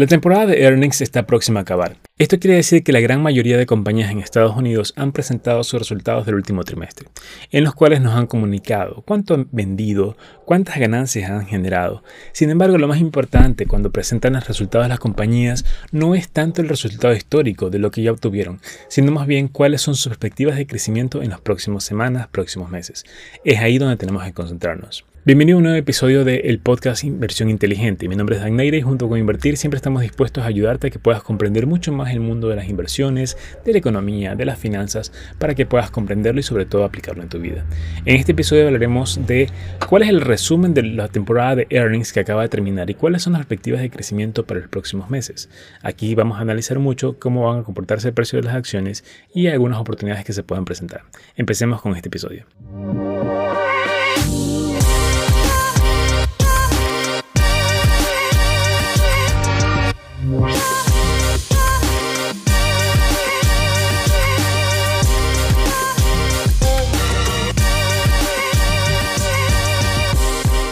La temporada de earnings está próxima a acabar. Esto quiere decir que la gran mayoría de compañías en Estados Unidos han presentado sus resultados del último trimestre, en los cuales nos han comunicado cuánto han vendido, cuántas ganancias han generado. Sin embargo, lo más importante cuando presentan los resultados de las compañías no es tanto el resultado histórico de lo que ya obtuvieron, sino más bien cuáles son sus perspectivas de crecimiento en las próximas semanas, próximos meses. Es ahí donde tenemos que concentrarnos. Bienvenido a un nuevo episodio del podcast Inversión Inteligente. Mi nombre es Dan Neira y junto con Invertir siempre estamos dispuestos a ayudarte a que puedas comprender mucho más el mundo de las inversiones, de la economía, de las finanzas, para que puedas comprenderlo y sobre todo aplicarlo en tu vida. En este episodio hablaremos de cuál es el resumen de la temporada de earnings que acaba de terminar y cuáles son las perspectivas de crecimiento para los próximos meses. Aquí vamos a analizar mucho cómo van a comportarse el precio de las acciones y algunas oportunidades que se puedan presentar. Empecemos con este episodio.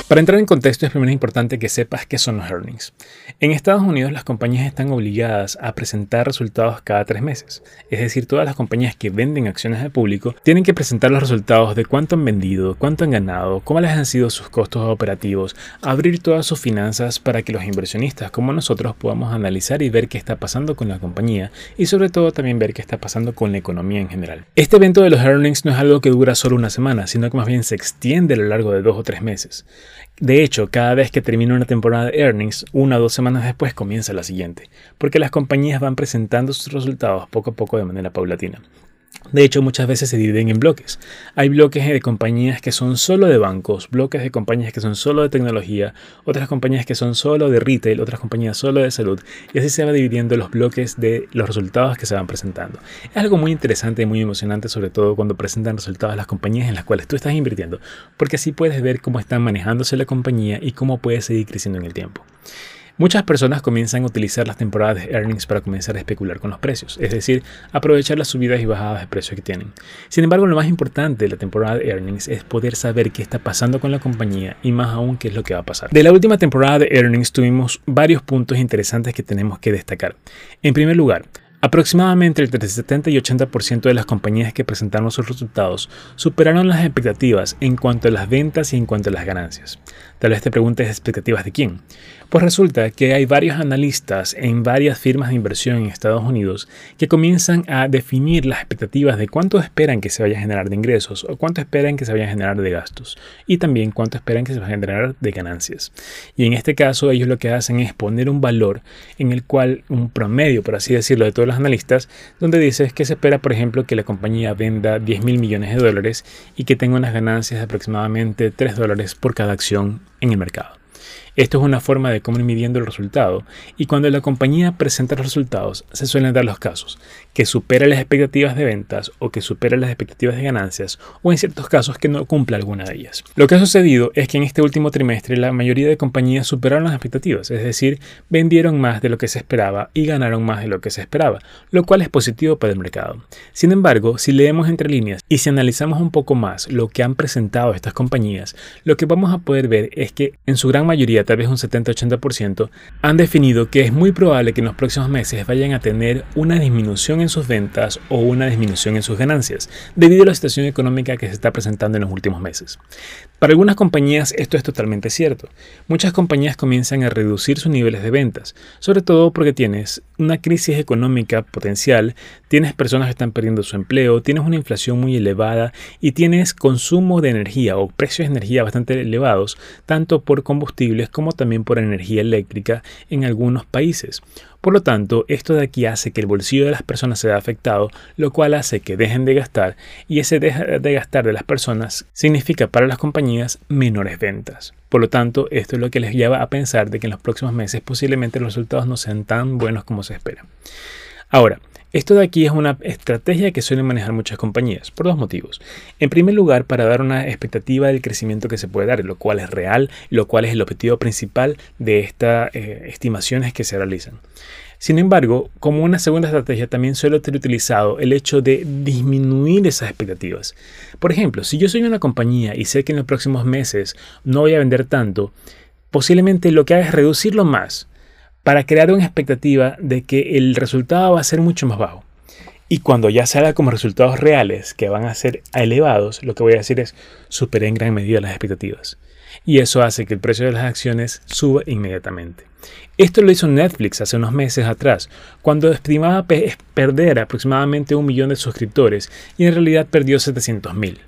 Para entrar en contexto es primero importante que sepas qué son los earnings. En Estados Unidos las compañías están obligadas a presentar resultados cada tres meses. Es decir, todas las compañías que venden acciones al público tienen que presentar los resultados de cuánto han vendido, cuánto han ganado, cómo les han sido sus costos operativos, abrir todas sus finanzas para que los inversionistas como nosotros podamos analizar y ver qué está pasando con la compañía y sobre todo también ver qué está pasando con la economía en general. Este evento de los earnings no es algo que dura solo una semana, sino que más bien se extiende a lo largo de dos o tres meses. De hecho, cada vez que termina una temporada de earnings, una o dos semanas después comienza la siguiente, porque las compañías van presentando sus resultados poco a poco de manera paulatina. De hecho, muchas veces se dividen en bloques. Hay bloques de compañías que son solo de bancos, bloques de compañías que son solo de tecnología, otras compañías que son solo de retail, otras compañías solo de salud, y así se va dividiendo los bloques de los resultados que se van presentando. Es algo muy interesante y muy emocionante, sobre todo cuando presentan resultados las compañías en las cuales tú estás invirtiendo, porque así puedes ver cómo están manejándose la compañía y cómo puede seguir creciendo en el tiempo. Muchas personas comienzan a utilizar las temporadas de earnings para comenzar a especular con los precios, es decir, aprovechar las subidas y bajadas de precio que tienen. Sin embargo, lo más importante de la temporada de earnings es poder saber qué está pasando con la compañía y más aún qué es lo que va a pasar. De la última temporada de earnings tuvimos varios puntos interesantes que tenemos que destacar. En primer lugar, Aproximadamente entre el 70 y 80% de las compañías que presentaron sus resultados superaron las expectativas en cuanto a las ventas y en cuanto a las ganancias. Tal vez te preguntes expectativas de quién. Pues resulta que hay varios analistas en varias firmas de inversión en Estados Unidos que comienzan a definir las expectativas de cuánto esperan que se vaya a generar de ingresos o cuánto esperan que se vaya a generar de gastos y también cuánto esperan que se vaya a generar de ganancias. Y en este caso ellos lo que hacen es poner un valor en el cual un promedio, por así decirlo, de todos los analistas, donde dice que se espera, por ejemplo, que la compañía venda 10 mil millones de dólares y que tenga unas ganancias de aproximadamente 3 dólares por cada acción en el mercado. Esto es una forma de cómo ir midiendo el resultado y cuando la compañía presenta los resultados se suelen dar los casos que supera las expectativas de ventas o que supera las expectativas de ganancias o en ciertos casos que no cumpla alguna de ellas. Lo que ha sucedido es que en este último trimestre la mayoría de compañías superaron las expectativas, es decir, vendieron más de lo que se esperaba y ganaron más de lo que se esperaba, lo cual es positivo para el mercado. Sin embargo, si leemos entre líneas y si analizamos un poco más lo que han presentado estas compañías, lo que vamos a poder ver es que en su gran mayoría tal vez un 70-80%, han definido que es muy probable que en los próximos meses vayan a tener una disminución en sus ventas o una disminución en sus ganancias, debido a la situación económica que se está presentando en los últimos meses. Para algunas compañías esto es totalmente cierto. Muchas compañías comienzan a reducir sus niveles de ventas, sobre todo porque tienes una crisis económica potencial, tienes personas que están perdiendo su empleo, tienes una inflación muy elevada y tienes consumo de energía o precios de energía bastante elevados, tanto por combustibles como también por energía eléctrica en algunos países. Por lo tanto, esto de aquí hace que el bolsillo de las personas se vea afectado, lo cual hace que dejen de gastar y ese dejar de gastar de las personas significa para las compañías menores ventas. Por lo tanto, esto es lo que les lleva a pensar de que en los próximos meses posiblemente los resultados no sean tan buenos como se espera. Ahora, esto de aquí es una estrategia que suelen manejar muchas compañías, por dos motivos. En primer lugar, para dar una expectativa del crecimiento que se puede dar, lo cual es real, lo cual es el objetivo principal de estas eh, estimaciones que se realizan. Sin embargo, como una segunda estrategia también suele ser utilizado el hecho de disminuir esas expectativas. Por ejemplo, si yo soy una compañía y sé que en los próximos meses no voy a vender tanto, posiblemente lo que haga es reducirlo más para crear una expectativa de que el resultado va a ser mucho más bajo. Y cuando ya salga como resultados reales que van a ser elevados, lo que voy a decir es superé en gran medida las expectativas. Y eso hace que el precio de las acciones suba inmediatamente. Esto lo hizo Netflix hace unos meses atrás, cuando estimaba perder aproximadamente un millón de suscriptores y en realidad perdió 700 mil.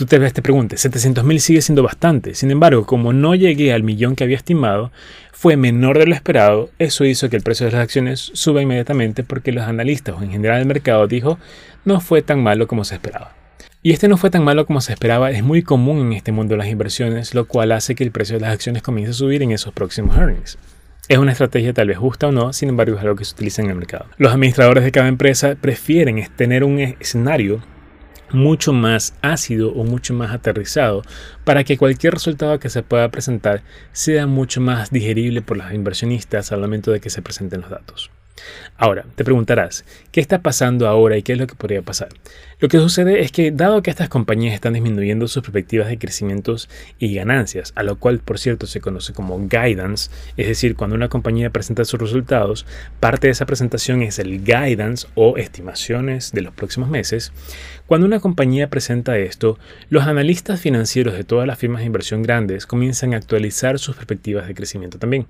Tú te, te preguntes, 700 mil sigue siendo bastante. Sin embargo, como no llegué al millón que había estimado, fue menor de lo esperado. Eso hizo que el precio de las acciones suba inmediatamente porque los analistas o en general el mercado dijo no fue tan malo como se esperaba. Y este no fue tan malo como se esperaba, es muy común en este mundo de las inversiones, lo cual hace que el precio de las acciones comience a subir en esos próximos earnings. Es una estrategia tal vez justa o no, sin embargo es algo que se utiliza en el mercado. Los administradores de cada empresa prefieren tener un escenario mucho más ácido o mucho más aterrizado para que cualquier resultado que se pueda presentar sea mucho más digerible por los inversionistas al momento de que se presenten los datos. Ahora, te preguntarás, ¿qué está pasando ahora y qué es lo que podría pasar? Lo que sucede es que, dado que estas compañías están disminuyendo sus perspectivas de crecimientos y ganancias, a lo cual, por cierto, se conoce como guidance, es decir, cuando una compañía presenta sus resultados, parte de esa presentación es el guidance o estimaciones de los próximos meses, cuando una compañía presenta esto, los analistas financieros de todas las firmas de inversión grandes comienzan a actualizar sus perspectivas de crecimiento también.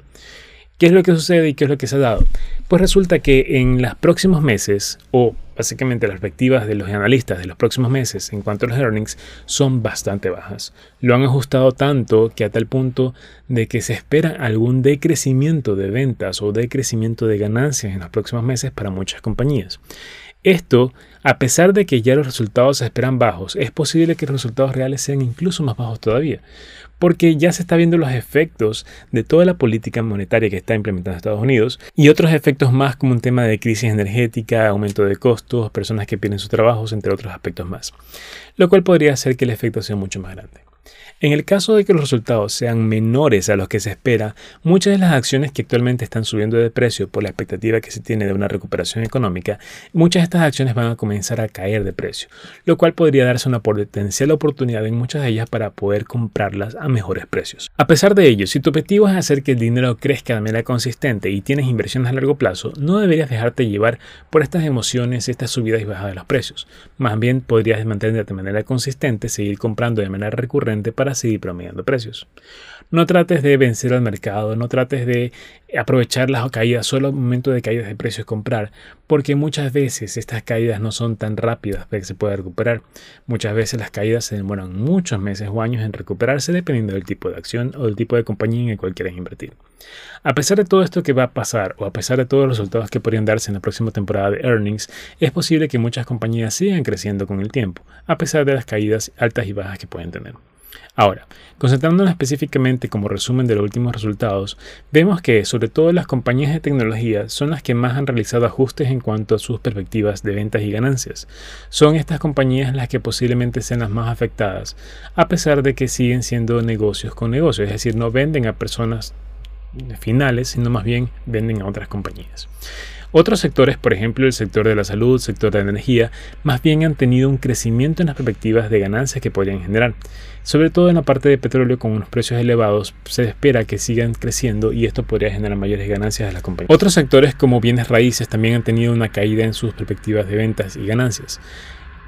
¿Qué es lo que sucede y qué es lo que se ha dado? Pues resulta que en los próximos meses, o básicamente las perspectivas de los analistas de los próximos meses en cuanto a los earnings, son bastante bajas. Lo han ajustado tanto que a tal punto de que se espera algún decrecimiento de ventas o decrecimiento de ganancias en los próximos meses para muchas compañías. Esto, a pesar de que ya los resultados se esperan bajos, es posible que los resultados reales sean incluso más bajos todavía, porque ya se está viendo los efectos de toda la política monetaria que está implementando Estados Unidos y otros efectos más como un tema de crisis energética, aumento de costos, personas que pierden sus trabajos, entre otros aspectos más, lo cual podría hacer que el efecto sea mucho más grande. En el caso de que los resultados sean menores a los que se espera, muchas de las acciones que actualmente están subiendo de precio por la expectativa que se tiene de una recuperación económica, muchas de estas acciones van a comenzar a caer de precio, lo cual podría darse una potencial oportunidad en muchas de ellas para poder comprarlas a mejores precios. A pesar de ello, si tu objetivo es hacer que el dinero crezca de manera consistente y tienes inversiones a largo plazo, no deberías dejarte llevar por estas emociones, estas subidas y bajadas de los precios. Más bien podrías mantenerte de manera consistente, seguir comprando de manera recurrente para seguir promediando precios. No trates de vencer al mercado, no trates de aprovechar las caídas solo al momento de caídas de precios comprar, porque muchas veces estas caídas no son tan rápidas para que se pueda recuperar. Muchas veces las caídas se demoran muchos meses o años en recuperarse dependiendo del tipo de acción o del tipo de compañía en el cual quieras invertir. A pesar de todo esto que va a pasar o a pesar de todos los resultados que podrían darse en la próxima temporada de earnings, es posible que muchas compañías sigan creciendo con el tiempo, a pesar de las caídas altas y bajas que pueden tener. Ahora, concentrándonos específicamente como resumen de los últimos resultados, vemos que sobre todo las compañías de tecnología son las que más han realizado ajustes en cuanto a sus perspectivas de ventas y ganancias. Son estas compañías las que posiblemente sean las más afectadas, a pesar de que siguen siendo negocios con negocios, es decir, no venden a personas finales, sino más bien venden a otras compañías. Otros sectores, por ejemplo el sector de la salud, sector de la energía, más bien han tenido un crecimiento en las perspectivas de ganancias que podrían generar. Sobre todo en la parte de petróleo con unos precios elevados, se espera que sigan creciendo y esto podría generar mayores ganancias a las compañías. Otros sectores como bienes raíces también han tenido una caída en sus perspectivas de ventas y ganancias.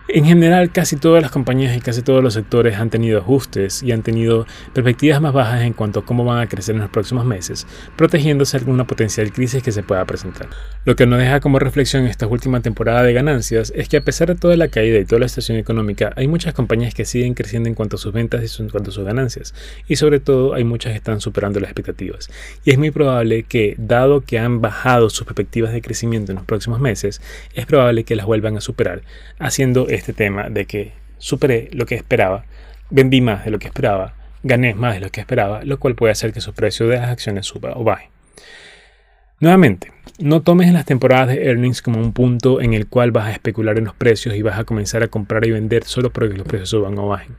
En general, casi todas las compañías y casi todos los sectores han tenido ajustes y han tenido perspectivas más bajas en cuanto a cómo van a crecer en los próximos meses, protegiéndose de alguna potencial crisis que se pueda presentar. Lo que nos deja como reflexión esta última temporada de ganancias es que a pesar de toda la caída y toda la estación económica, hay muchas compañías que siguen creciendo en cuanto a sus ventas y en cuanto a sus ganancias, y sobre todo hay muchas que están superando las expectativas. Y es muy probable que, dado que han bajado sus perspectivas de crecimiento en los próximos meses, es probable que las vuelvan a superar, haciendo este tema de que superé lo que esperaba, vendí más de lo que esperaba, gané más de lo que esperaba, lo cual puede hacer que su precio de las acciones suba o baje. Nuevamente, No tomes las temporadas de earnings como un punto en el cual vas a especular en los precios y vas a comenzar a comprar y vender solo porque los precios suban o bajen.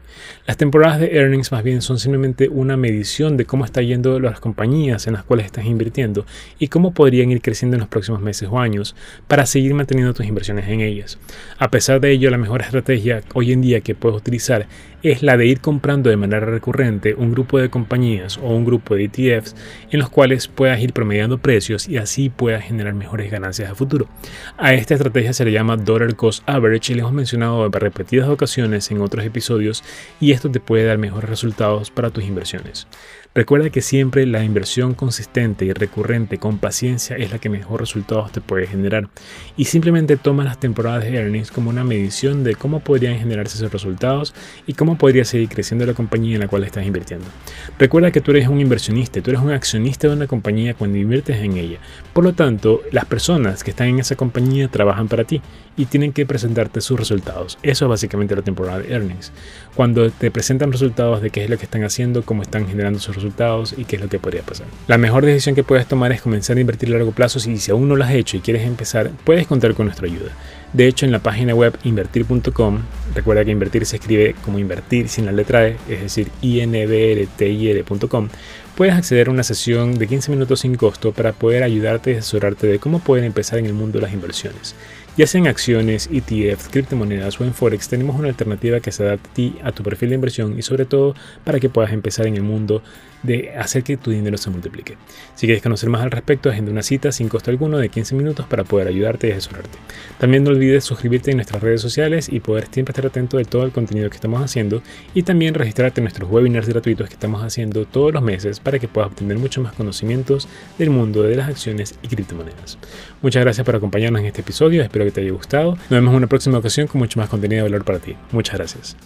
Las temporadas de earnings más bien son simplemente una medición de cómo está yendo las compañías en las cuales estás invirtiendo y cómo podrían ir creciendo en los próximos meses o años para seguir manteniendo tus inversiones en ellas. A pesar de ello, la mejor estrategia hoy en día que puedes utilizar es la de ir comprando de manera recurrente un grupo de compañías o un grupo de ETFs en los cuales puedas ir promediando precios y así puedas generar mejores ganancias a futuro. A esta estrategia se le llama Dollar Cost Average y le hemos mencionado en repetidas ocasiones en otros episodios y esto te puede dar mejores resultados para tus inversiones. Recuerda que siempre la inversión consistente y recurrente con paciencia es la que mejor resultados te puede generar. Y simplemente toma las temporadas de earnings como una medición de cómo podrían generarse esos resultados y cómo podría seguir creciendo la compañía en la cual estás invirtiendo. Recuerda que tú eres un inversionista, tú eres un accionista de una compañía cuando inviertes en ella. Por lo tanto, las personas que están en esa compañía trabajan para ti y tienen que presentarte sus resultados. Eso es básicamente la temporada de earnings. Cuando te presentan resultados de qué es lo que están haciendo, cómo están generando sus resultados, resultados y qué es lo que podría pasar. La mejor decisión que puedes tomar es comenzar a invertir a largo plazo y si aún no lo has hecho y quieres empezar, puedes contar con nuestra ayuda. De hecho, en la página web invertir.com, recuerda que invertir se escribe como invertir sin la letra E, es decir, invertir.com, puedes acceder a una sesión de 15 minutos sin costo para poder ayudarte y asesorarte de cómo poder empezar en el mundo de las inversiones. Ya sea en acciones, ETFs, criptomonedas o en Forex, tenemos una alternativa que se adapte a ti, a tu perfil de inversión y sobre todo para que puedas empezar en el mundo de hacer que tu dinero se multiplique. Si quieres conocer más al respecto, agenda una cita sin costo alguno de 15 minutos para poder ayudarte y asesorarte. También no olvides suscribirte en nuestras redes sociales y poder siempre estar atento de todo el contenido que estamos haciendo y también registrarte en nuestros webinars gratuitos que estamos haciendo todos los meses para que puedas obtener mucho más conocimientos del mundo de las acciones y criptomonedas. Muchas gracias por acompañarnos en este episodio, que te haya gustado. Nos vemos en una próxima ocasión con mucho más contenido de valor para ti. Muchas gracias.